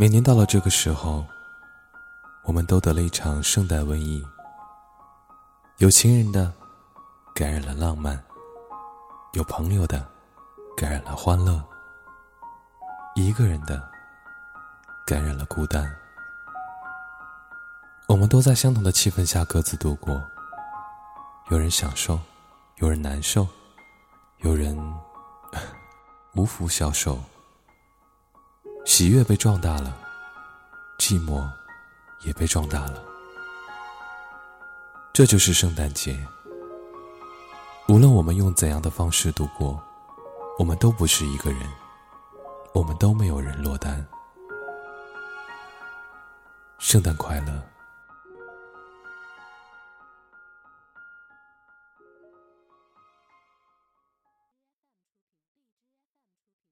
每年到了这个时候，我们都得了一场圣诞瘟疫。有情人的感染了浪漫，有朋友的感染了欢乐，一个人的感染了孤单。我们都在相同的气氛下各自度过，有人享受，有人难受，有人 无福消受。喜悦被壮大了，寂寞也被壮大了。这就是圣诞节。无论我们用怎样的方式度过，我们都不是一个人，我们都没有人落单。圣诞快乐。